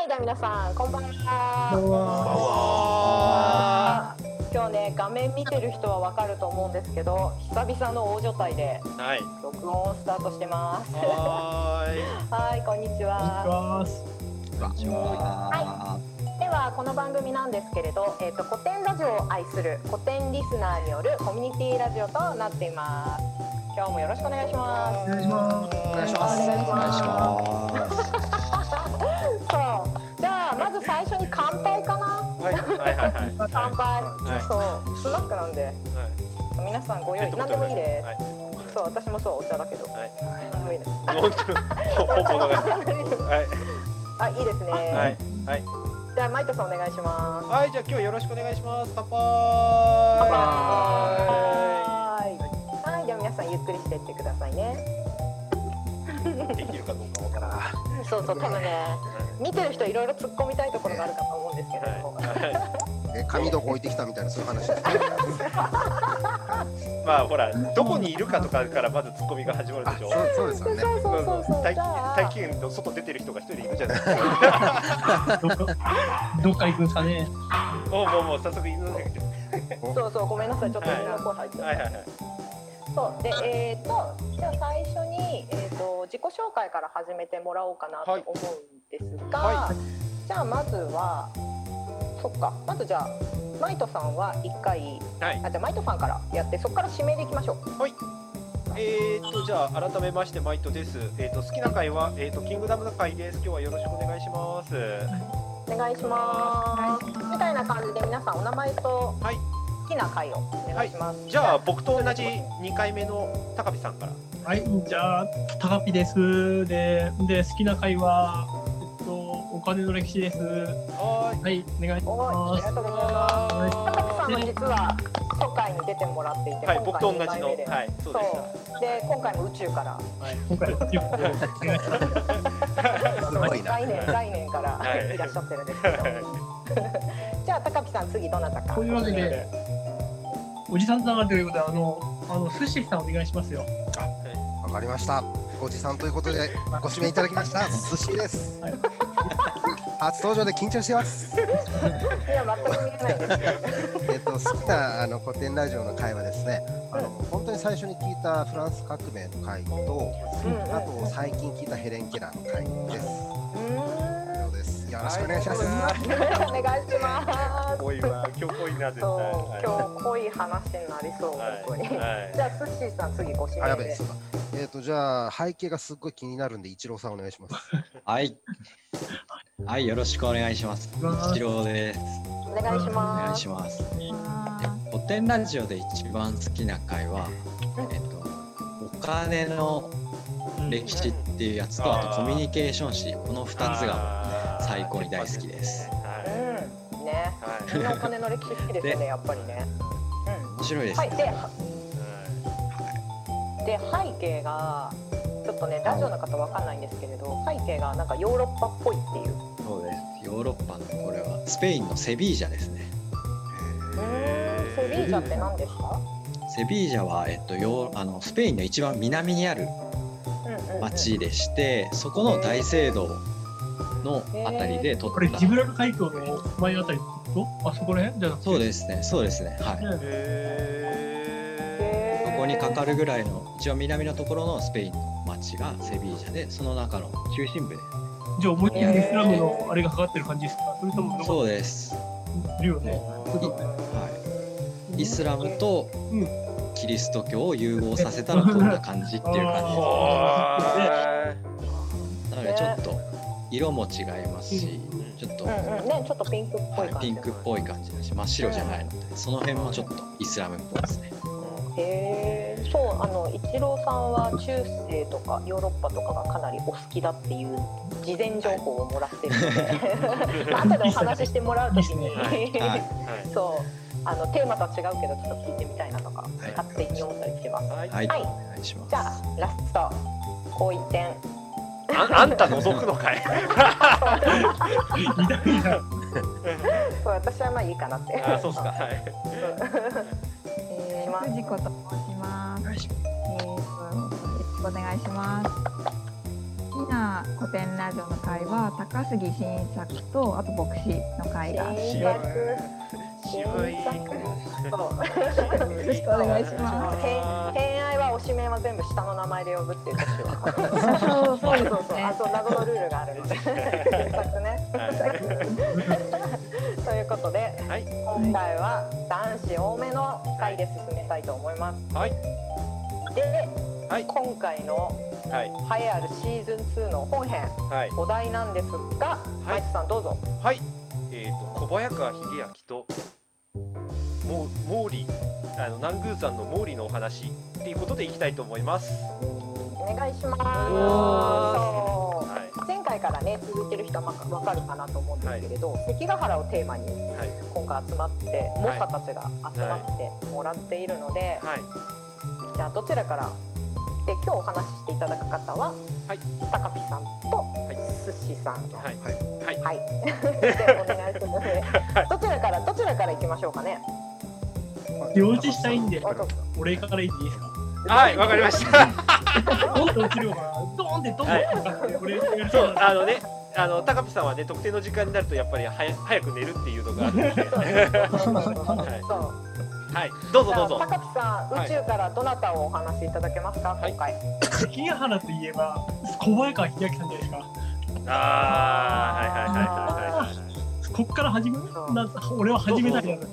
はい、では皆さん、こんばんこんは。ばんは。今日ね、画面見てる人はわかると思うんですけど、久々の大所帯ではい。録音スタートしてます。はーい。はい、こんにちは。こんにちは。では、この番組なんですけれど、えっ、と古典ラジオを愛する古典リスナーによるコミュニティラジオとなっています。今日もよろしくお願いします。お願いします。お願いします。ず最初に乾杯かな？はい。はい。はい。はい。乾杯。はいそう、スナックなんで、皆さんご用意、何でもいいです。はい。そう、私もそう、お茶だけど。はい。何でもいいです。ほ本物が。はい。あ、いいですね。はい。はい。じゃあ、マイトさんお願いします。はい。じゃあ今日よろしくお願いします。乾杯。乾は杯はい、じゃあ皆さんゆっくりしていってくださいね。い。できるかどうかわからん。そうそう、多分ね、見てる人いろいろ突っ込みたいところがあるかと思うんですけれども。はえ、紙どこ置いてきたみたいなそういう話です。い。まあほらどこにいるかとかからまずツッコミが始まるであ、しょ。そうそうですよね。そうそうそうそう。大気圏の外出てる人が一人いるじゃないですか。どっか、行くんですかね。もうもうもう早速犬のそうそう、ごめんなさい、ちょっと犬の声入っちゃった。はいはいはい。そう、で、えっ、と、じゃあ最初に、えっ、と、自己紹介から始めてもらおうかなと思うんですが。はじゃあ、まずは。そっか、まずじゃあ、マイトさんは一回、はい。あ、じゃあ、マイトさんからやって、そこから指名でいきましょう。えーとじゃあ改めましてマイトです。えーと好きな回はえーとキングダムの回です。今日はよろしくお願いします。お願いします。みたいな感じで、皆さんお名前と。はい好きな回をお願いします。じゃあ僕と同じ2回目の高見さんから。はい、じゃあ、高ピです。で、で、好きな回は。えっと、お金の歴史です。はーい。はい、お願いしおい、あります。がとうございます。は高木さんも実は初回に出てもらっていて、い。はい、僕と同じの。はい、そうでで今回も宇宙からはい、今回は、お願いします。すごいな。来年来年から、はいい、らっしゃってるんですけどじゃあ高木さん次どなたかというわけで、おじさんさんがということで、あの、あの、寿司さんお願いしますよ。わかりました。おじさんということで、ご指名いただきました。寿司ですはい。初登場で緊張してます。いや全く見えないですけどえっと、好きなあの古典ラジオの回はですね。あの、本当に最初に聞いたフランス革命の回と。うんうんあと、最近聞いたヘレンケラーの回です。うーんです。よろしくお願いします。お願いします濃いわ、今日濃いな絶対。今日濃い話になりそう、はい本当に、はいじゃあスッシーさん次ご指名でべえ、っと、じゃあ、背景がすっごい気になるんで、一郎さんお願いします。はい。はい、よろしくお願いします。一郎です。お願いしおます。願いします。古典ラジオで一番好きな回は、えっと、お金の歴史っていうやつと、あとコミュニケーション誌、この2つが最高に大好きです。はい。うん。ね。はいみんなお金の歴史好きですよねやっぱりね。面白いですね。はい。でで背景がとねラジオの方わかんないんですけれど背景がなんかヨーロッパっぽいっていう。そうです。ヨーロッパのこれは。スペインのセビージャですね。うーんセビージャって何ですか？セビージャは、えっと、ヨーあのスペインの一番南にある町でして、そこの大聖堂のあたりで撮これ、った。ジブラル海峡の前あたりと、あそこら辺？じゃなくて？そうですね、そうですね。はい。ねへそこにかかるぐらいの一応南のところのスペインの町がセビージャでその中の中心部。でじゃあ、思いっきりイスラムのあれがかかってる感じですか？それとも、そうです、いるよね。はい、イスラムとうんキリスト教を融合させたらこんな感じっていう感じ。ですーなのでちょっと色も違いますしちょっとうんうん。ねちょっとピンクっぽい感じピンクっぽい感じだし真っ白じゃないのでその辺もちょっとイスラムっぽいですね。へえそうあの一郎さんは中世とかヨーロッパとかがかなりお好きだっていう事前情報をもらってるのでまあ 後でお話ししてもらうときに、はい。はい。はい。そう。あのテーマとは違うけどちょっと聞いてみたいなとか、い勝手に思ったりしてます。はい。はい、はい。お願いします。じゃあラストこう一点ああんた覗くのかい。そう。私はまあいいかなって。あそうっすか。はい。えー、藤子と申しくお願いします。好きな古典ラジオの会は高杉晋作とあと牧師の会が。あって新よ作渋い新作そうろしくお願いします。偏偏愛は推し名は全部下の名前で呼ぶっていう年は。そうそうそうそう。ねあそう謎のルールがあるので。新作ねということではい。今回は男子多めの回で進めたい。と思いますはい。で、はい。今回のはい。栄えあるシーズン2の本編はい。お題なんですが、マイクさんどうぞ。はい。えっ、と小早川秀明とモモーリーあの南宮山のモーリーのお話っていうことでいきたいと思います。お願いします。前回からね続いてる人はわかるかなと思うんですけれど、関ヶ原をテーマにはい。今回集まって猛者たちが集まってもらっているので、はい。じゃあどちらからで今日お話ししていただく方は、はい。タカピさんとい。すしさんはい。はい。はい。はい。でお願いしますどちらからどちらから行きましょうかね。用事したいんで俺から言っていいですか？はいわかりました。ドンって落ちるのかなドーンってドンって落ちる俺やりそうあのねあの高ピさんはね特定の時間になるとやっぱりはや早く寝るっていうのがあるのではい。そうはい。どうぞどうぞ。高ピさん、はい。宇宙からどなたをお話しいただけますか、はい。今回。関ヶ原といえば小早川秀明さんじゃないですか。あーはいはいはいはいはいはいこっから始める？な俺は始めたいなって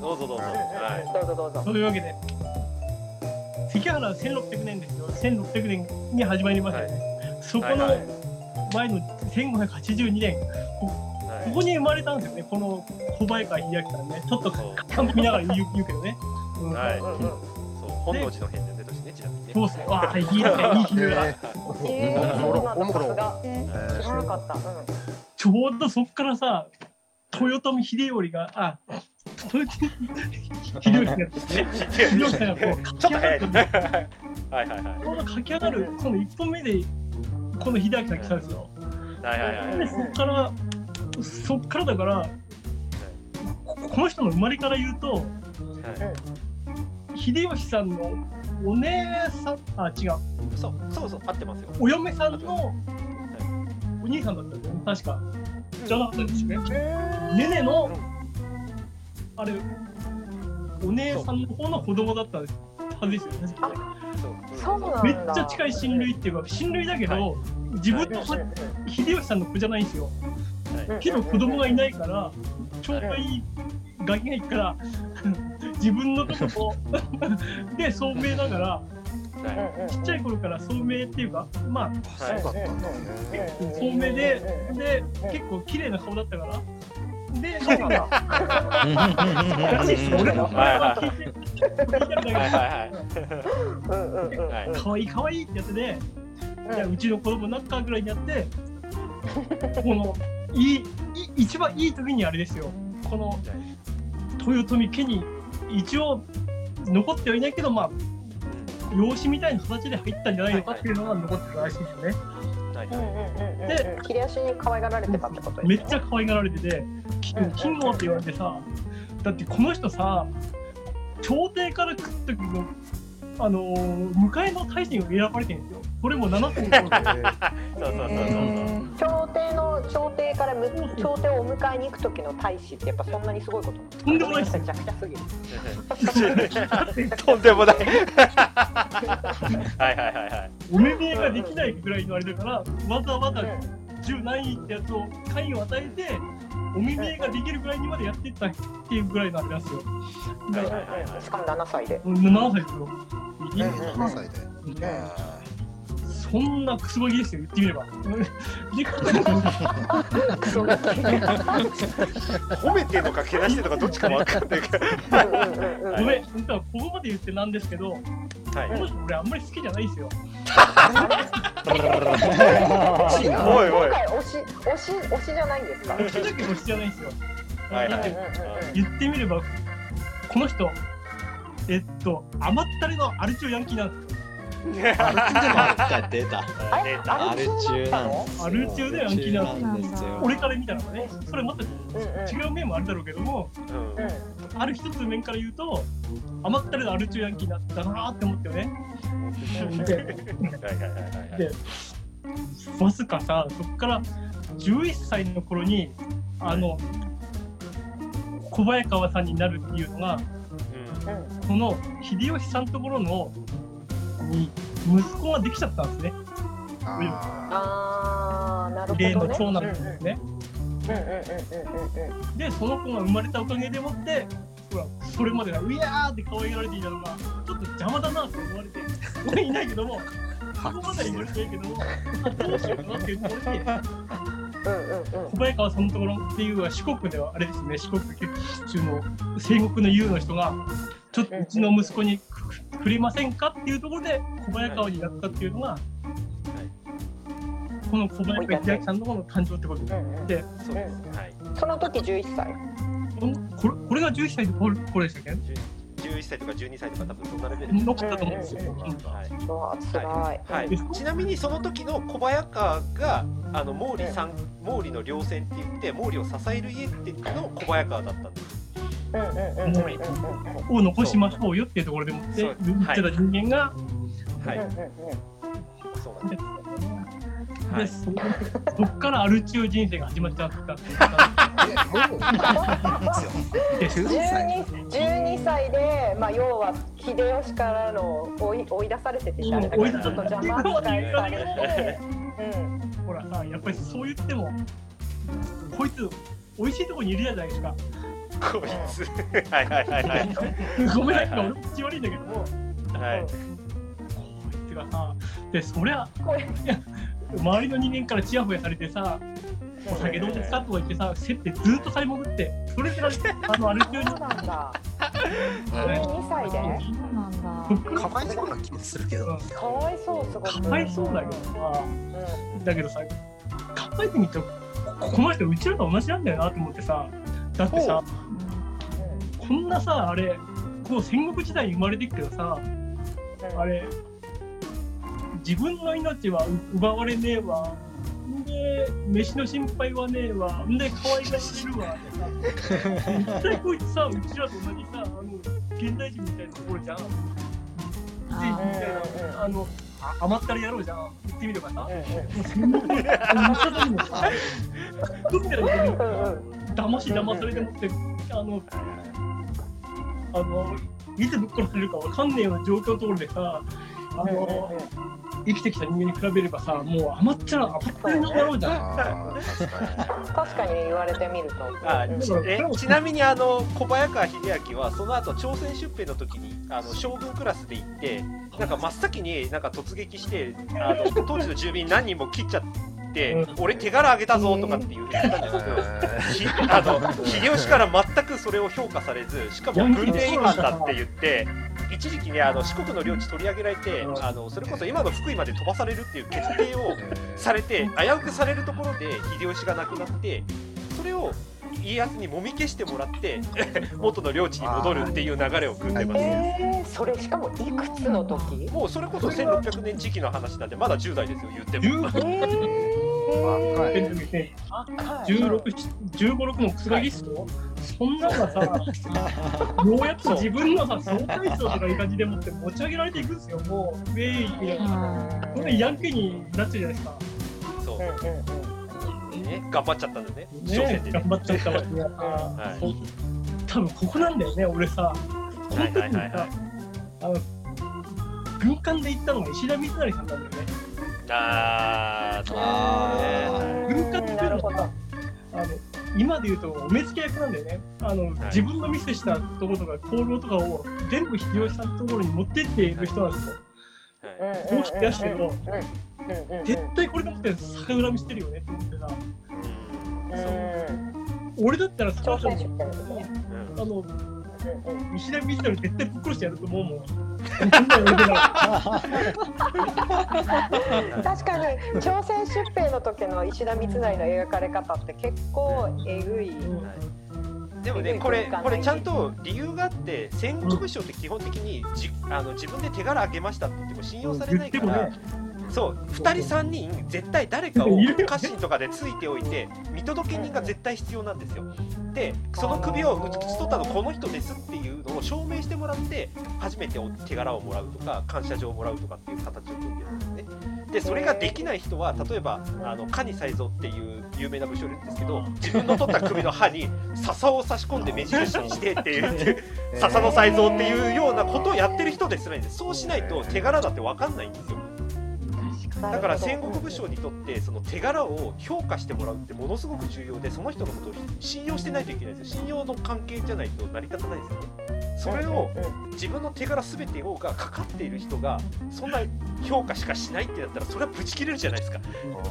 どうぞどうぞ。はい。どうぞどうぞ。そういうわけで関ヶ原は1600年ですよ。1600年に始まりましたよね、そこのはいはい。前の1582年はいここに生まれたんですよね。この小早川秀明さんね。ちょっとそうカンプ見ながら言う言うけどね、うん。はい。うんうんそう。本能寺の変で出たしねちなみに。ねそうっす。ねわあいいですね。いい日だおもろなかった、うん。ちょうどそっからさ豊臣秀頼があ豊臣秀頼がですね。秀頼さんがこう駆ね。け上がる。はいはいはい。この駆け上がるその一本目でこの秀明さん来たんですよ。はいはいはい。でそっからそっからだからここの人の生まれから言うと秀吉さんのお姉さんあ違う。そうそうそう合ってますよ。お嫁さんのお兄さんだったんだよね。確か。じゃなかったですよね。ねねのあれお姉さんの方の子供だったはずです。よねそうなんだ。めっちゃ近い親類っていうか親類だけど、は自分の秀吉さんの子じゃないんですよ。うんけど子供がいないからちょうどいいガキがいるから 自分のとこ で聡明ながらはい。ちっちゃい頃から聡明っていうかまあはいそうだったんだね。聡明でで結構綺麗な顔だったから。でそうなんだ俺も聞いてるだけではいはいうんうんうん。はい可愛い可愛いってやつで、いやうちの子供になったぐらいにやって、このいいい一番いい時にあれですよ、この豊臣家に一応残ってはいないけど、まあ、養子みたいな形で入ったんじゃないのかっていうのが残ってるらしいですよね。はいうんうんうんうん切れ足に可愛がられてたってことですね。めっちゃ可愛がられてて、き金吾って言われてさ、だってこの人さ、朝廷から来った時の、あのー迎えの大臣を選ばれてるんですよ。これも7つの頃で。そうそうそうそう朝廷の朝廷からむ朝廷をお迎えに行く時の大使ってやっぱそんなにすごいこととんでもないですめちゃくちゃすぎるとんでもない。はいはいはい。はいお目見えができないぐらいのあれだから、わざわざ10何位ってやつを会員を与えて、お目見えができるぐらいにまでやっていったっていうぐらいのあれなんですよ。しかも7歳で。7歳ですよ。いいうん7歳で。そんなクソガキですよ、言ってみれば。でクソガキ褒めてんのかけなしてんのかどっちかわかんないからごめん、本当はここまで言ってなんですけど、はいこの人俺あんまり好きじゃないですよ。おいおい今回推し推し推しじゃないんですか？好きだけど好きじゃないんですよ。はいはいだって言ってみれば、この人、えっと、甘ったれのアルチオヤンキーなんですよ。あれ出たアル中のアル中でヤンキーなんですよ。な。俺から見たらね、それまた違う面もあるだろうけども、ある一つ面から言うと、甘ったれのアルチューヤンキーだったなって思ってよね。でわずかさそこから11歳の頃にあの小早川さんになるっていうのがうんこの秀吉さんところのに息子ができちゃったんですね。ああーなるほどね。例の長男ですね。でその子が生まれたおかげでもってほらそれまでがうやーって可愛がられていたのがちょっと邪魔だなって思われて俺いないけども あここまでは言われてないけども どうしようかなっていうところにうんうんうん小早川さんのところっていうのは四国ではあれですね四国中の戦国の優の人がちょっとうちの息子にくくれませんかっていうところで小早川になったっていうのが、この小早川秀明さんの方の誕生ってことで。うんうん。でその時11歳。このこれこれが11歳でこれこれでしたっけ？11歳とか12歳とか多分そんなレベル？ですのったと思うん。ですよ。ちなみにその時の小早川があの毛利さん。毛利の稜線って言って毛利を支える家っていうの小早川だったん。ですを残しましょうよっていうところでもって言ってた人間が、はい、うん。うん。そうなん。ですはいそそっからアル中人生が始まっちゃったっていう12 歳12 12歳で、まあ、要は秀吉からの追い追い出されててちょっと邪魔扱いされて、うん、ほらさやっぱりそう言ってもこいつ美味しいところにいるじゃないですか。こいつ。はいはいはいはい。ごめんなさい俺も口悪いんだけど。もはい。こいつがさでそりゃこれ。いや周りの人間からチヤホヤされてさお酒どうですかとか言ってさ競ってずっと買い潜ってそれであのアル中に。そうなんだ。12歳で？そうなんだ。かわいそうな気もするけど。かわいそうすごく。かわいそうだけどさ。うだけどさ考えてみてここの人うちらと同じなんだよなと思ってさ。だってさこんなさあれこう戦国時代に生まれてくけどさあれ自分の命は奪われねえわ飯の心配はねえわんで可愛がられるわってさ絶対こいつさうちらと同じさあの現代人みたいなところじゃんあみたいなあのあ甘ったれ野郎じゃん言ってみればさうんうんもう戦国時代の真っ只中のさどっから出てるうんうん騙し騙されてもってあのあのいつぶっ殺されるかわかんねえような状況のところでさあの生きてきた人間に比べればさもう甘っちゃ甘ったれの野郎じゃん。確か確かに言われてみると。あうん。ちえちなみにあの小早川秀明はその後朝鮮出兵の時にあの将軍クラスで行ってなんか真っ先になんか突撃してあの当時の住民何人も切っちゃって、う俺手柄あげたぞとかって言ってたんですけど、ひあの秀吉から全くそれを評価されずしかも軍令違反だって言って一時期ねあの四国の領地取り上げられてあのそれこそ今の福井まで飛ばされるっていう決定をされて危うくされるところで秀吉が亡くなってそれを家康にもみ消してもらって 元の領地に戻るっていう流れを組んでます。えー、それしかもいくつの時？もうそれこそ1600年時期の話なんでまだ10代ですよ言っても。10ええー、ね若い。16、15、6のくすがぎっすよ。そんなのがさ、ようやく自分のさ、総体操とかいう感じでもって持ち上げられていくんですよ、もう、ウェイみたいな。これヤンキーになっちゃうじゃないですか。そう頑張っちゃったんだね朝ね頑張っちゃったわけや。はいそう多分ここなんだよね、俺さ。この時にさ、あの、軍艦で行ったのが石田三成さんなんだよね。あーそうね軍艦っていうのはなるほどあの今で言うとお目付け役なんだよね。あの、自分のミスしたところとか行動とかを全部秀吉さんのところに持ってっている人なんですよ。はい。こうして出してるのうんうんうん絶対これでもって逆恨みしてるよねって思ってさうん俺だったら朝鮮出さ兵のうんあのうんう石田三成絶対ぶっ殺してやると思うもん確かに朝鮮出兵の時の石田三成の描かれ方って結構えぐい、でもねこれこれちゃんと理由があって戦国武将って基本的にじあの自分で手柄あげましたって言っても信用されないからそう2人3人絶対誰かを家臣とかでついておいて見届け人が絶対必要なんですよ。でその首を討ち取ったのこの人ですっていうのを証明してもらって初めてお手柄をもらうとか感謝状をもらうとかっていう形を組んでるんですね。でそれができない人は例えばあの蟹才蔵っていう有名な武将いるんですけど自分の取った首の刃に笹を差し込んで目印にしてっていう 笹の才蔵っていうようなことをやってる人ですらいいんです。そうしないと手柄だって分かんないんですよだから戦国武将にとってその手柄を評価してもらうってものすごく重要でその人のことを信用してないといけないんですよ。信用の関係じゃないと成り立たないですよね。それを自分の手柄全てをがかかっている人がそんな評価しかしないってなったらそれはブチ切れるじゃないですか。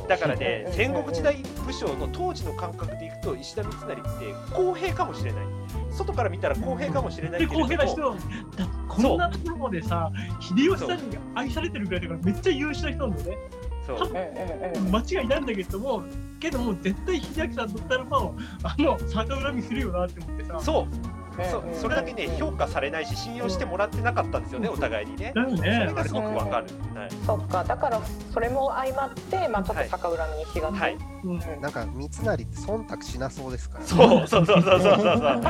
だからね戦国時代武将の当時の感覚でいくと石田三成って公平かもしれない。外から見たら公平かもしれないでけれども公平な人だこんなところまでさ秀吉さんに愛されてるぐらいだからめっちゃ優秀な人なんだよね。間違いないんだけどもけども絶対秀明さんだったらばあの逆恨みするよなって思ってさ。そうそそれだけね評価されないし信用してもらってなかったんですよねお互いにね。それねがすごくわかる。はい。そっか。だからそれも相まってまあちょっと逆恨みにしがち、はい。うん。なんか三成って忖度しなそうですから、そうそうそうそうそうそうそう。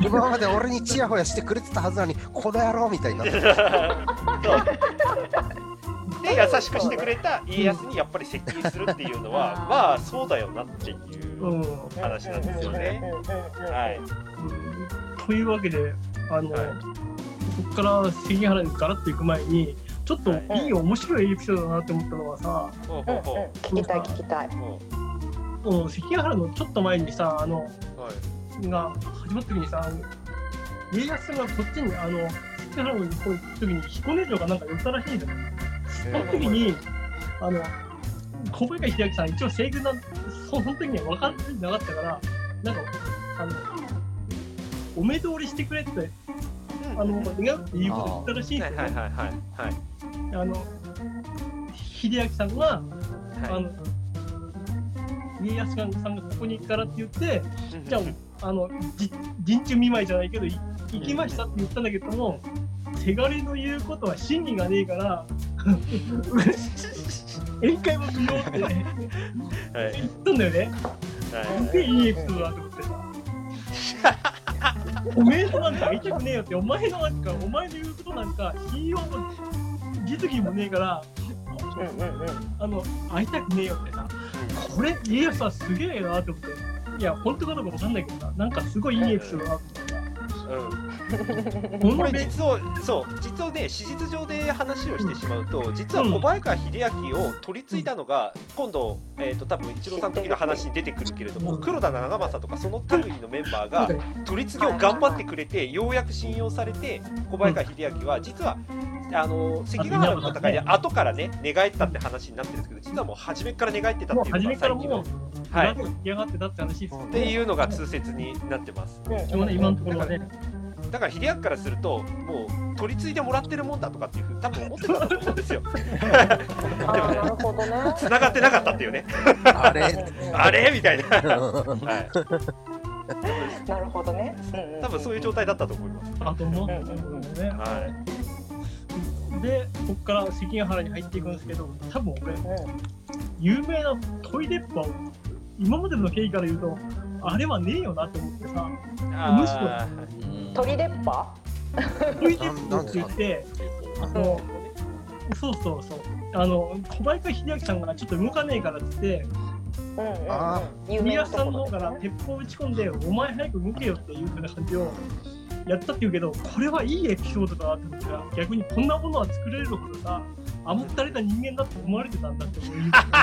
今まで俺にチヤホヤしてくれてたはずなのにこの野郎みたいになってる。そうで優しくしてくれた家康にやっぱり接近するっていうのはまあそうだよなっていううん。話なんですよね。はい。というわけであの、はい。ここから関ヶ原にガラッと行く前にちょっとい。い面白いエピソードだなって思ったのはさ、聞きたい聞きたい。う。ほもう関ヶ原のちょっと前にさあのうはい。が始まった時にさ家康がこっちにあの関ヶ原の時に彦根城がなんか寄ったらしいんだよ。その時にあの小林秀明さん一応西軍なんその時には分かってなかったからなんかあのお目通りしてくれってあの願うっていうことを言ったらしいんですよね。はいはいはいはい。あの秀明さんが、はい。あの家康さんがここに行くからって言ってじゃああのじ陣中見舞いじゃないけどい行きましたって言ったんだけども手軽の言うことは真偽がねえから 宴会も不要ってはい言ったんだよね。はいすげえいいエピソードだと思ってさ。おめえとなんか会いたくねえよって、お前のなんか、お前の言うことなんか、信用も実技もねえから、あの、会いたくねえよってさ、これ、家康はすげえなって思って。いや、本当かどうかわかんないけどさ、なんかすごいいいエピソードだなと思ってさ。うんここれべ実をそう実をね史実上で話をしてしまうと実は小早川秀明を取り継いだのが今度、えー、と多分一郎さんの時の話に出てくるけれども黒田長政とかその類のメンバーが取り次ぎを頑張ってくれてようやく信用されて小早川秀明は実はあの関ヶ原の戦いで後からね寝返ったって話になってるんですけど実はもう初めから寝返ってたっていうのが最近のはい。嫌がってたって話ですよっていうのが通説になってます。今のところはね。だから秀明からするともう取り継いでもらってるもんだとかっていうふうに多分思ってたと思うんですよ。あーなるほどね。繋がってなかったっていうね。あれ？あれ？みたいな、はい、なるほどね。多分そういう状態だったと思います。あともう、うんうんね。はで、ここから関ヶ原に入っていくんですけど、多分俺、うん。有名なトイレッパを今までの経緯から言うとあれはねえよなって思ってさいむしろ鳥出っ歯トイレッパをついてあのそうそうそう。あの小林秀明さんがちょっと動かねえからってうんうんうん。あ有名な家康さんの方から鉄砲を打ち込んでお前早く動けよっていうふうな感じをやったって言うけどこれはいいエピソードだなって思ったら逆にこんなものは作れるほどさ甘ったれた人間だって思われてたんだって思う思った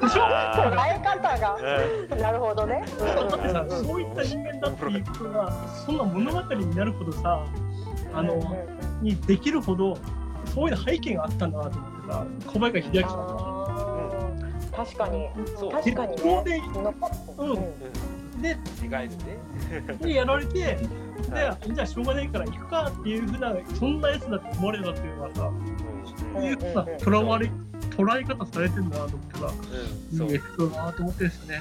でしょ捉え方がなるほどねだってさ、そういった人間だっていうことが、そんな物語になるほどさ、あの、にできるほど、そういう背景があったんだなと思ってさ、小林秀明さんが。確かにそう確かにねで、うんで、意外にねでやられて、で、じゃあしょうがないから行くかっていうふうな、そんなやつだって思われたっていうのはさ、そういうふうなとらわれ、捉え方されてるんだなと思ってさ、うん。そう。いいエピソードだなと思ってですね。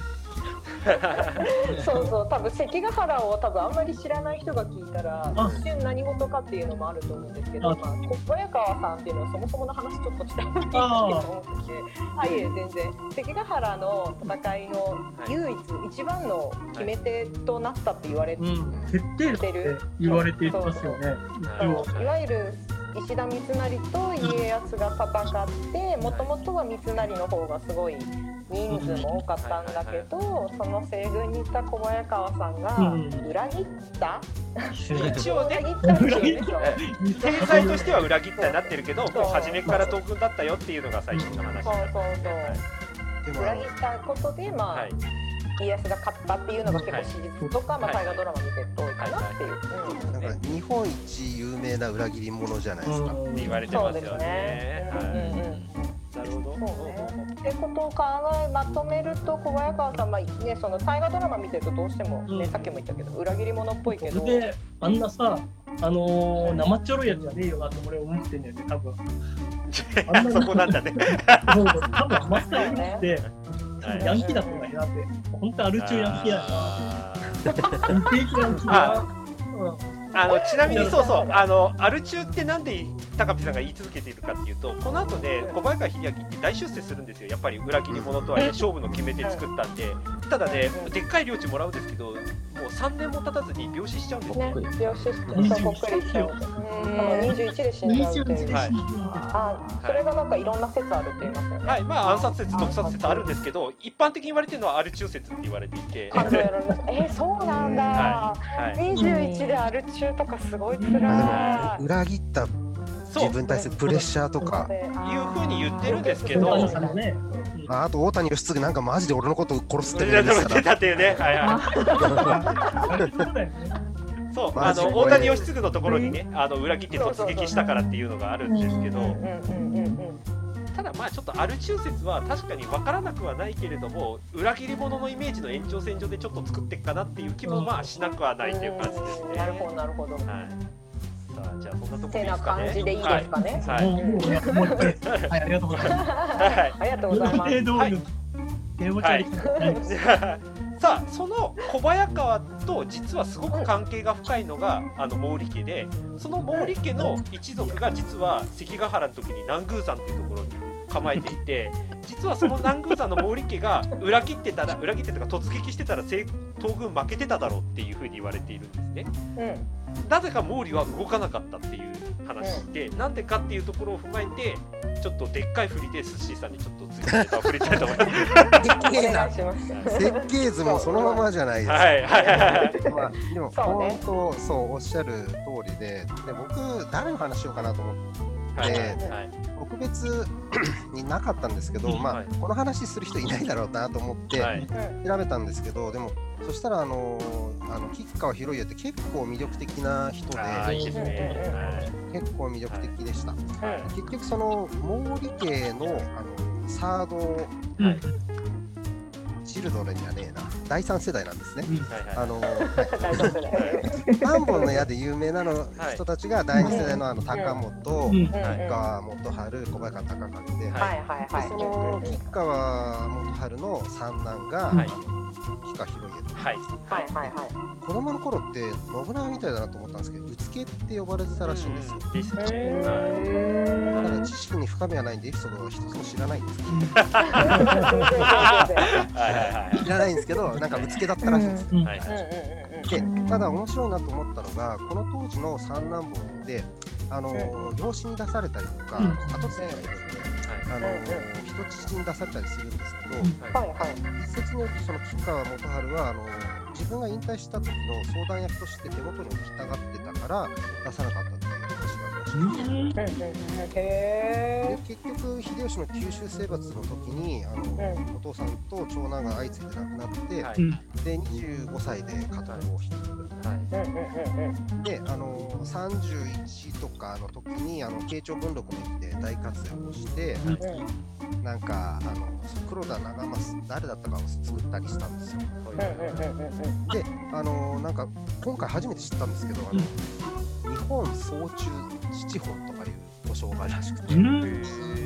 そうそう。多分関ヶ原を多分あんまり知らない人が聞いたらあ。一瞬何事かっていうのもあると思うんですけど、あ。まあ、小早川さんっていうのはそもそもの話ちょっとしたいんですけどあ思っててあいえ全然。関ヶ原の戦いの唯一一番の決め手となったって言われてうん、決定力って言われていますよね。いわゆる石田三成と家康が戦ってもともとは三成の方がすごい人数も多かったんだけどその西軍にいた小早川さんがうん。裏切った、一応ね。裏切ったっていうね体裁としては裏切ったになってるけど初めから東軍だったよっていうのが最初の話。そう裏切ったことでまあ、はい家康が勝ったっていうのが結構史実とか、まあ、はい大河ドラマ見てると多いかなっていう、うんなんか日本一有名な裏切り者じゃないですか。って言われてますよね。なるほど。ね。ってことを考えまとめると小早川さんはねその大河ドラマ見てるとどうしてもね、うんさっきも言ったけど裏切り者っぽいけど。であんなさあのー、生っちょろいやつじゃねえよなって俺思ってんだよね多分 あんなそこなんだね。多分マスターにってはいヤンキーだったんだよなって。本当アル中ヤンキーやあな完璧ヤンキーだあのちなみにそうそう。あのアル中ってなんで高見さんが言い続けているかっていうとこの後ね小早川秀明って大出世するんですよ。やっぱり裏切り者とはいえ勝負の決め手作ったんでただねでっかい領地もらうんですけどもう3年も経たずに病死しちゃうんですよ。ね、病死してそうこっくりしちゃう。うん、二十一で死んじゃうっていう。はいあ、それがなんかいろんな説あるって言いますよね。はい、まあ暗殺説、毒殺説あるんですけど、一般的に言われてるのはアル中説って言われていて、数えられます。え、そうなんだ。はい、二十一でアル中とかすごい辛い。裏切った自分に対するプレッシャーとか、いうふうに言ってるんですけどああと大谷義継なんかマジで俺のことを殺すって言うんですからでも出たっていうね、はいはい、そう、あの大谷義継のところにね、あの裏切って突撃したからっていうのがあるんですけど。ただまあちょっとアル中説は確かに分からなくはないけれども、裏切り者のイメージの延長線上でちょっと作っていくかなっていう気もまあしなくはないっていう感じですね。なるほどなるほど。はい。さあじゃあそんなところでいいてなですかね。感じでいいですかね。はい。もうもうもう一回はいありがとうございますはい。ありがとうございます。予定通りの電話チャリさあその小早川と実はすごく関係が深いのがあの毛利家でその毛利家の一族が実は関ヶ原の時に南宮山っていうところに構えていて実はその南宮山の毛利家が裏切ってたら裏切ってとか突撃してたら西東軍負けてただろうっていうふうに言われているんですね。うん。なぜか毛利は動かなかったっていう話で、なんでかっていうところを踏まえてちょっとでっかい振りで寿司さんにちょっと次のネタを振りたいと思います。お設計図もそのままじゃないです。か。はいはい。まあ、でもそうね。本当そうおっしゃる通りでで僕誰の話しようかなと思ってはいではい。特別 になかったんですけど、まあはい。この話する人いないだろうなと思ってはい。調べたんですけどでもそしたらあのあの吉川博家って結構魅力的な人で。結構魅力的でした。はい結局その毛利家のあのサードうんチルドレンじゃねえな第三世代なんですね。あの大丈夫だよ。三本の矢で有名なのはい人たちが第二世代のあの高本、うん。はい。川元春、小早川隆景。で、ははい。はい。はい。でその吉川元春の三男が、はい吉川博家はい。はい。はいはい。子供の頃って信長みたいだなと思ったんですけど、うつけって呼ばれてたらしいんですよ。ですね。へただ知識に深みはないんでエピソードは一つも知らないんですけど。はい。はい。知らないんですけど、なんかうつけだったらしいんです。よ。でただ面白いなと思ったのがこの当時の三男坊であの養子に出されたりとか、うん。後継ぎがい。るんで、あの人質に出されたりするんですけど、はいはい。一説によるとその吉川元春はあの自分が引退した時の相談役として手元に置きたがってたから出さなかったで。結局秀吉の九州征伐の時にあの、んお父さんと長男が相次いで亡くなって、はいで25歳で家督を引き継ぐはい。で、あの31とかの時にあの慶長文禄の駅で大活躍をして、なんかあの黒田長政誰だったかを作ったりしたんですよ。うんうんうんうんうん。で、あのなんか今回初めて知ったんですけど、あの日本総中七本とかいう故障があるらしくて、いうん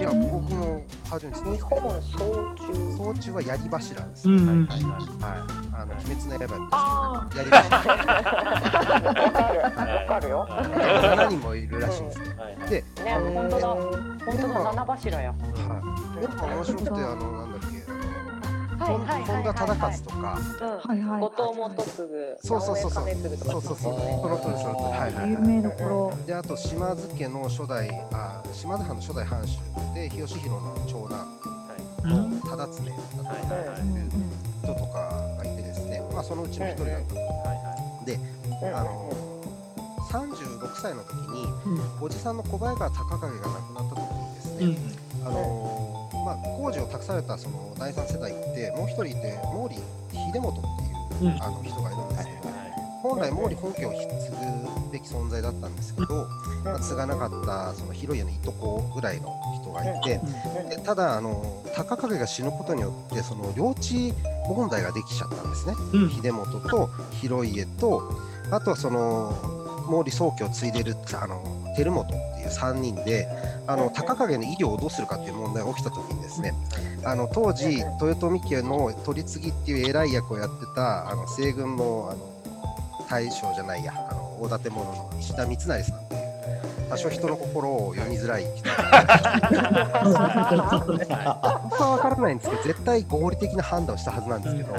や僕も初めて日本総中。総中は槍柱です。うんはいはいはいはい、あの鬼滅の刃あ槍柱あ。わかる。わかるよ。7人もいるらしいんですよ。はいで、ね、本当だ。本当だ。七柱や。はい、やっぱ面白くて、あの、本田忠勝とか、後藤元次、そうそうそうそう。そうそうそう、その通りその通り、はいはい有。名どころ。で、あと島津家の初代、あ、島津藩の初代藩主で、日吉弘の長男、忠常だったという人とかがいてですね、まあ、そのうちの一人だった。はいあの36歳の時に、おじさんの小早川隆景が亡くなった時にですね、あのまあ、工事を託されたその第三世代って、もう一人いて、毛利秀元っていう、うん。あの人がいるんですけど、本来毛利本家を引き継ぐべき存在だったんですけど、まあ、継がなかったその広家のいとこぐらいの人がいて、でただあの高景が死ぬことによってその領地問題ができちゃったんですね、うん。秀元と広家とあとはその毛利宗家を継いでるあの照本っていう3人であの高景の医療をどうするかっていう問題が起きた時にですねあの当時豊臣家の取り次ぎっていう偉い役をやってたあの西軍のあの大将じゃないやあの大建物の石田三成さんっていう多少人の心を読みづらい人。本当は分からないんですけど絶対合理的な判断をしたはずなんですけど、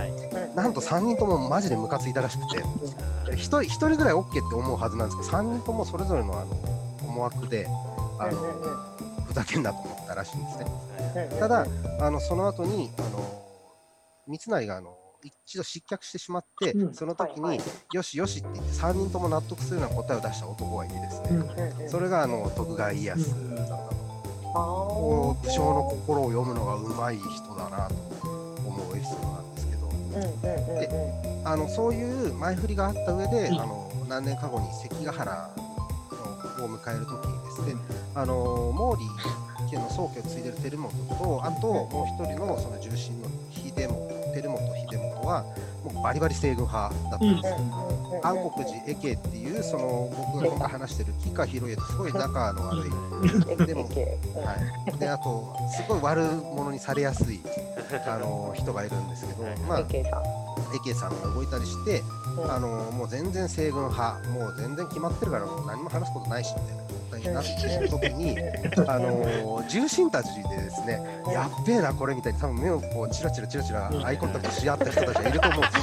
なんと3人ともマジでムカついたらしくて1人一人ぐらい OK って思うはずなんですけど3人ともそれぞれのあの思惑であのふざけんなと思ったらしいんですね。ただ、あのその後にあの三成があの一度失脚してしまって、うん。その時に、はいはい。よしよしって言って3人とも納得するような答えを出した男がいてですね、それがあの徳川家康だったと、こう武将の心を読むのがうまい人だなと思うエピソードなんですけど、あのそういう前振りがあった上で、うん。あの何年か後に関ヶ原のを迎える時にですね、あの毛利家の宗家を継いでる照本とあともう一人のその重臣の秀本照本秀本はもうバリバリ西軍派だったんですよ。安国寺江家っていうその僕が今回話してる吉川広家とすごい仲の悪い。でもはい、であとすごい悪者にされやすいあの人がいるんですけど、まあ、エケさんが動いたりして、あのもう全然西軍派もう全然決まってるからもう何も話すことないしみたいな。状態になってる時に、あの重臣たちでですねやっべえなこれみたいに多分目をこうチラチラチラチラアイコンタクトし合った人たちがいると思うんです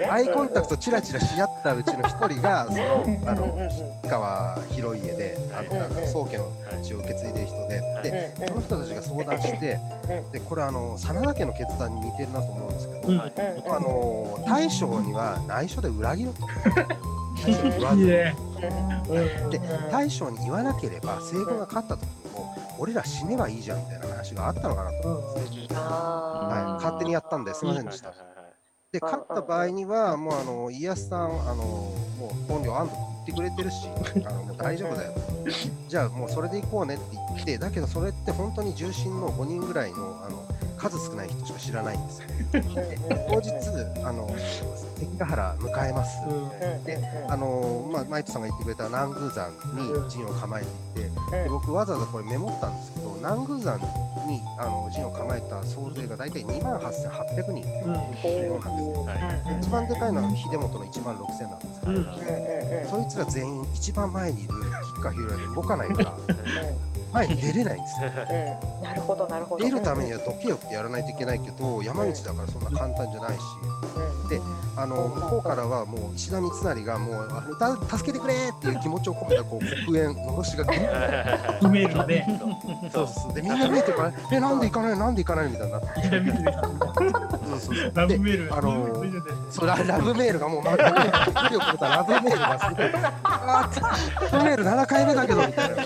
よ。アイコンタクトチラチラし合ったうちの一人がそのあの吉川広家であのあの宗家の血を受け継いでる人で。でその人たちが相談してでこれあの真田家の決断に似てるなと思うんですけど、うん。あの大将には内緒で裏切ろう。で大将に言わなければ西軍が勝った時にも俺ら死ねばいいじゃんみたいな話があったのかなと思うんですね。はい、勝手にやったんですいませんでした。で勝った場合にはもうあの家康さんあのもう本領あんと言ってくれてるしあのもう大丈夫だよ じゃあもうそれで行こうねって言ってだけどそれって本当に重心の5人ぐらいのあの数少ない人しか知らないんですよ。で当日あの関ヶ原迎えます。であのまあ、マイトさんが言ってくれた南宮山に陣を構えていてで僕わざわざこれメモったんですけど南宮山にあの陣を構えた総勢が大体2万8800人。一番でかいのは秀元の1万6000なんですけど、そいつら全員一番前にいる吉川広也で動かないから前に出れないんですよ。なるほどなるほど。出るためにはどけよってやらないといけないけど山道だからそんな簡単じゃないし。であの向こうからはもう石田三成がもうあのた助けてくれっていう気持ちを込めたこう黒煙のろしが来るイメージのね。そうそう。で みんな見えてるから「えなんで行かない？のなんで行かない？の?」みたいになって。そうそうそう。でラブメール。あのうララブメールがもう、まあ、距離を超えたラブメール。がすごい、ラブメール7回目だけどみたいな。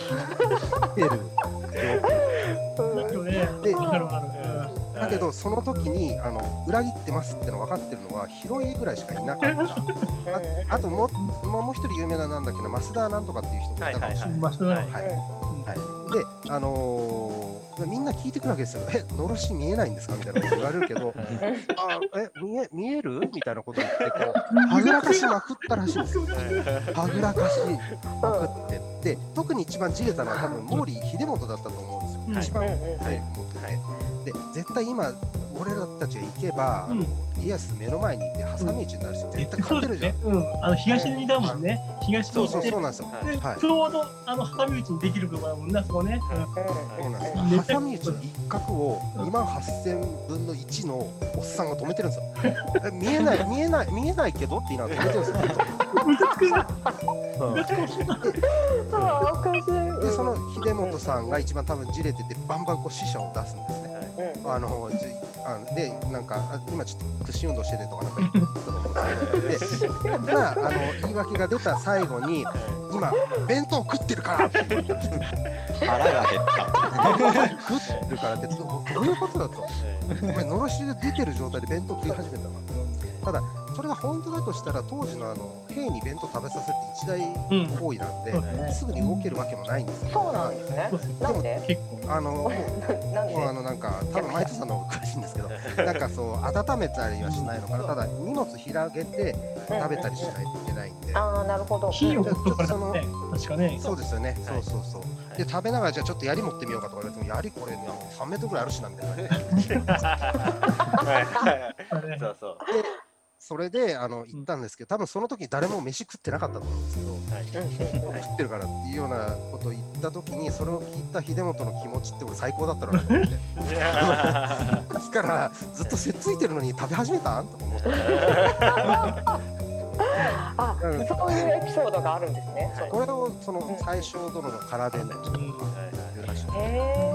で。だけど、その時にあの裏切ってますっての分かってるのは、広いぐらいしかいなかった。ああともう、もうもう一人有名ななんだっけな、増田なんとかっていう人もいたかもしれない。まあそうだねはいはい、で、あのーみんな聞いてくるわけですよ。え、のろし見えないんですか？みたいなこと言われるけど、あえ見え見える？みたいなこと言ってこう、はぐらかしまくったらしいんですよ。はぐらかしまくってで特に一番じれたのは多分毛利秀元だったと思うんですよ、うん一番体力持ってて。で絶対今も俺らたちが行けば、あの家康目の前にいて挟み撃ちになるし、絶対勝てるじゃん。ね。うん。あの東にだもんね。東そうそうに行ってそうなんですよ。はいではいちょうどあの挟み撃ちにできるところだもんな、そこね。そうなんうんですよ。挟み撃ちの一角を2万8000分の1のおっさんが止めてるんですよ。え 見えない、見えない、見えないけどって言いながら止めてるんですよ。むかつくな。い。で、その秀本さんが一番多分じれてて、バンバンこう死者を出すんですね。うんあのじあので、なんか、あ今ちょっと屈伸運動しててとかなんか言ってたと思うんですけど、で、まあ、あの言い訳が出た最後に、今、弁当食ってるから腹が減った。食ってるからってどどういうことだと。お前、のろしで出てる状態で弁当食い始めたわ。ただ、それが本当だとしたら、当時のあの兵に弁当食べさせるって一大うん。行為なんで、うんすぐに動けるわけもないんですよ。そうなんですね。なんで？結構。あの もうあのなんか、多分マイトさんの方が詳しいんですけど、なんかそう、温めたりはしないのかな、ただ、荷物広げて食べたりしないといけないんで、ああなるほど。火をほっとかなね。確かね。そうですよね、そうそうそう。で、食べながら、じゃあちょっと槍持ってみようかとか言われても、槍これ、3メートルぐらいあるしなみた いな。そうそうそれであの行ったんですけど、多分その時誰も飯食ってなかったと思うんですけど、うんうんうん食ってるからっていうようなことを言った時に、それを聞いた秀本の気持ちって俺最高だったろうなと思って。ですから、ずっとせっついてるのに食べ始めたんとか思って。あうん。そういうエピソードがあるんですね。これをその最小殿の空弁でちょっとうん。言うらしい。へ一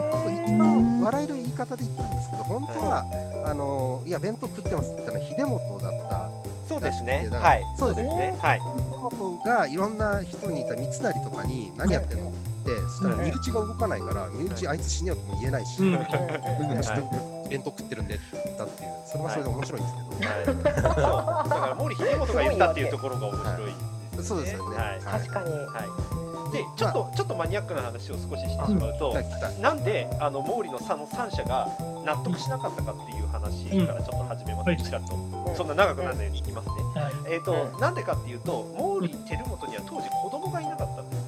番笑える言い方で言ったんですけど、本当は、あのいや、弁当食ってますって言ったのは秀本だった。そうですね。はい。そうですね。はい。秀本がいろんな人にいた三成とかに何やってんのって、そしたら身内が動かないから、身内あいつ死ねよとも言えないし、うん。うん。うんうんちょっと弁当食ってるんでって言ったっていう、それはそれで面白いんですけど。だから毛利秀元が言ったっていうところが面白いですね。そうですよね。はい。確かに。はい、でちょっとちょっとマニアックな話を少ししてしまうと、来た来た。なんであの毛利の差の3社が納得しなかったかっていう話からちょっと始めます、うんちらっと。そんな長くならないようにいきますね、はい。えっ、と、うんなんでかっていうと毛利輝元には当時子供がいなかったんです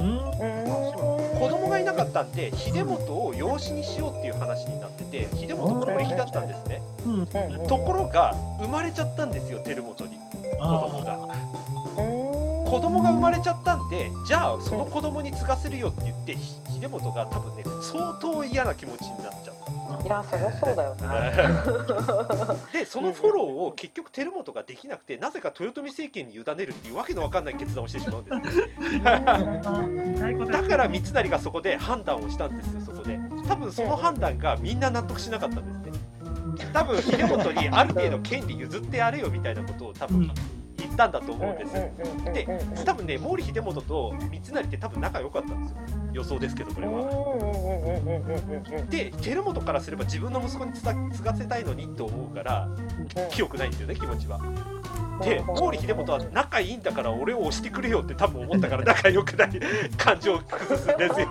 うん。うん。子供がいなかったんで秀元を養子にしようっていう話になってて秀元子役だったんですね。うん。うん。ところが生まれちゃったんですよ輝元に。子供が。うん子供が生まれちゃったんでじゃあその子供に継がせるよって言ってひ秀元が多分ね相当嫌な気持ちになっちゃった。いやそりゃそうだよね。でそのフォローを結局輝元ができなくてなぜか豊臣政権に委ねるっていうわけのわかんない決断をしてしまうんですよ。だから三成がそこで判断をしたんですよそこで。多分その判断がみんな納得しなかったんですね。多分秀元にある程度権利譲ってやれよみたいなことを多分言ったんだと思うんですで多分ね毛利秀元と三成って多分仲良かったんですよ予想ですけどこれはで輝元からすれば自分の息子に継がせたいのにと思うから清くないんですよね気持ちはで毛利秀元は仲いいんだから俺を押してくれよって多分思ったから仲良くない感情を崩すんですよ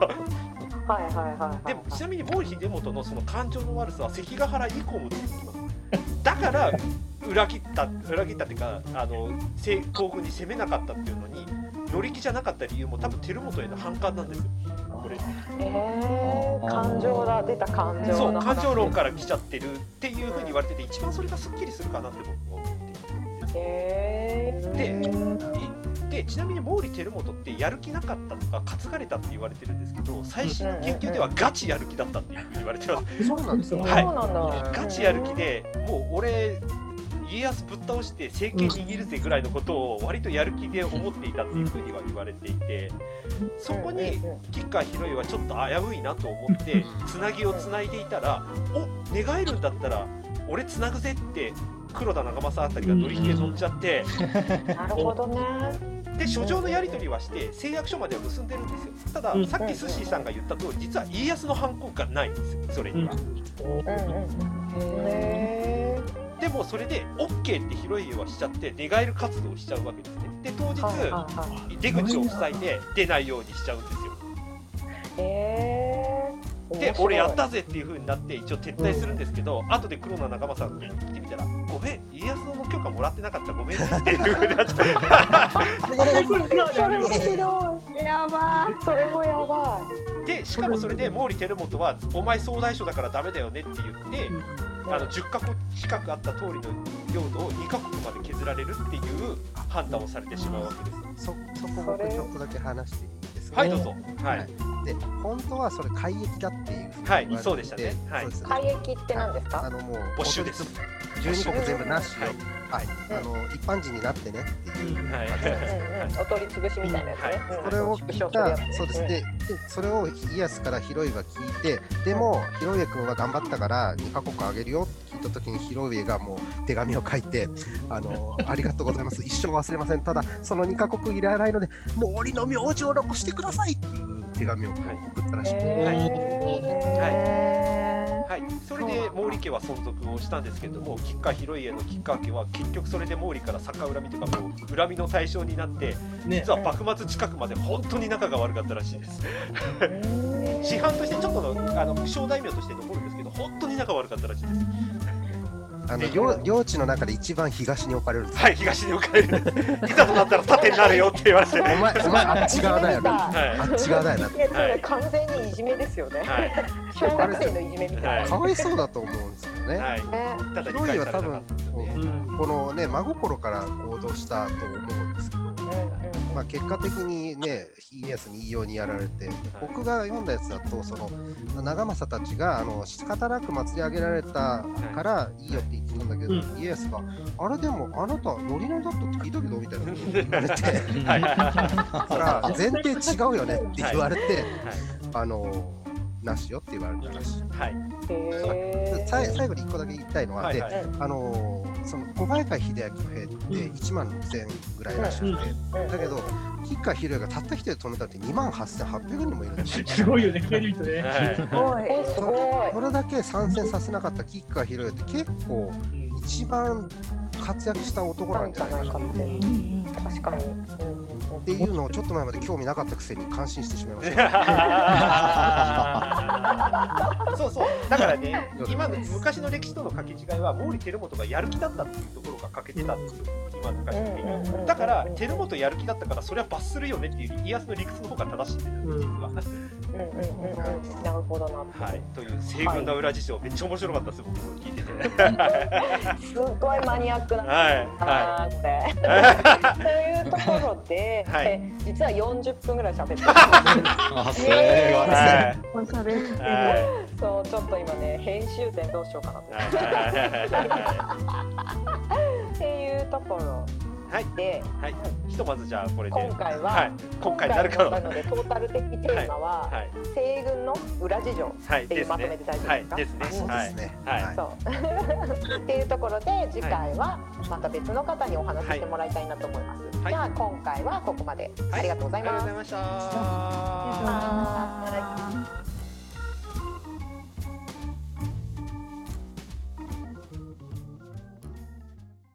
はいはいはいはい。でもちなみに毛利秀元のその感情の悪さは関ヶ原以降も続きますだから裏切った裏切ったっていうかあの西東軍に攻めなかったっていうのに乗り気じゃなかった理由も多分輝元への反感なんですよ。これ。えー、感情だ出た感情そう感情論から来ちゃってるっていうふうに言われてて一番それがすっきりするかなって僕は思っていて。えー、でちなみに毛利輝元ってやる気なかったとか担がれたって言われてるんですけど最新の研究ではガチやる気だったっていうふうに言われてますそうなんですよ。はい。ガチやる気でもう俺家康ぶっ倒して政権握るぜぐらいのことを割とやる気で思っていたっていうふうには言われていてそこに吉川広家はちょっと危ういなと思ってつなぎをつないでいたらお願えるんだったら俺つなぐぜって黒田長政あたりが乗り気で乗っちゃって なるほどね。で書状のやり取りはして誓約書までは結んでるんですよただうんさっきスッシーさんが言った通り実は家康の反抗がないんですよそれには。でもそれで OK って広い家はしちゃって寝返る活動をしちゃうわけですねで当日。出口を塞いで出ないようにしちゃうんですよへー。で俺やったぜっていう風になって一応撤退するんですけど、後で黒田仲間さんに来てみたら「ごめん家康の許可もらってなかったごめんね」っていう風になっちゃう。それ面白い。やばそれもやばでしかもそれで毛利輝元は「お前総大将だからダメだよね」って言ってあの10カ国近くあった通りの領土を2カ国まで削られるっていう判断をされてしまうわけです。そそこ僕ちょっとだけ話していい？ですかはいどうぞ。はい。で本当はそれ海域だっていうふうにはい言われてて。そうでしたね。はい。そうですい海域って何ですか？あのもう没収です。12国全部なしよ、はい。はい、あの一般人になってねっていう。はい感じなんですようん。う んお取り潰しみたいなやつねそれを聞いた、そうです。ん。ででそれを家康から広家が聞いて、でも広家君は頑張ったから2カ国あげるよって聞いたときに広家がもう手紙を書いてあの、ありがとうございます、一生忘れません、ただその2カ国いらないので、森の名字を残してくださいっていう手紙を送ったらしくて、へはい、それで毛利家は存続をしたんですけれども吉川広家の吉川家は結局それで毛利から逆恨みとかもう恨みの対象になってね。実は幕末近くまで本当に仲が悪かったらしいです。ー。師範としてちょっとのあの小大名として残るんですけど本当に仲悪かったらしいですあの領領地の中で一番東に置かれるんですよ。はい東に置かれる。いざとなったら盾になるよって言われて。お前、お前、あっち側だよな。はあっち側だよな。いやそれ完全にいじめですよね。いはい。小学生のいじめみたいな。はかわいそうだと思うんですよね。はい。ね。ただ理解されなか分った。でこのね、真心から行動したと思うんですけど、まあ、結果的にね、家康に異様にやられて、僕が読んだやつだと、その長政たちがあの仕方なく祭り上げられたからいいよって言ってたんだけど、う家康が、あれでも、あなた、ノリノリだったって聞いたけどみたいな。こと言われて、はいだから前提違うよねって言われて、あのなしよって言われたらしい。はい。へさい最後に1個だけ言いたいのは、ではいはい。あのーその小早川秀明の兵って1万6000ぐらいらしくて、だけど、吉川広家がたった一人で止めたって2万8800人もいるんですよ。すごいよね、聞いてみるとね。はいすごい。これだけ参戦させなかった吉川広家って結構一番活躍した男なんじゃないかなっって。うん。確かに。うんていうのをちょっと前まで興味なかったくせに感心してしまいました。そうそう。だからね今の昔の歴史との掛け違いは毛利輝元がやる気だったっていうところが欠けてたんですよ。今の昔の歴史。だから輝元やる気だったからそれは罰するよねっていう家康の理屈の方が正しいんですよ実は。うんうんうんうんなるほどな。はい、という西軍の裏事情、めっちゃ面白かったです僕も聞いてて。すっごいマニアックなはい。あーって。というところで、はい。え実は40分ぐらい喋ってる。あすごい。はい。はいおしゃべりしてそうちょっと今ね編集点どうしようかなと。っていうところはい。で、はい、ひとまずじゃあこれで。今回ははい、今回になるかの今回ののでトータル的テーマは、はい。西軍の裏事情はい。っていうまとめで大丈夫はい。ですか？はいですね。はい。はい。そう。っていうところで次回はまた別の方にお話ししてもらいたいなと思います。はい。じゃあ今回はここまで、ありがとうございます。ありがとうございました。ありがとうございました。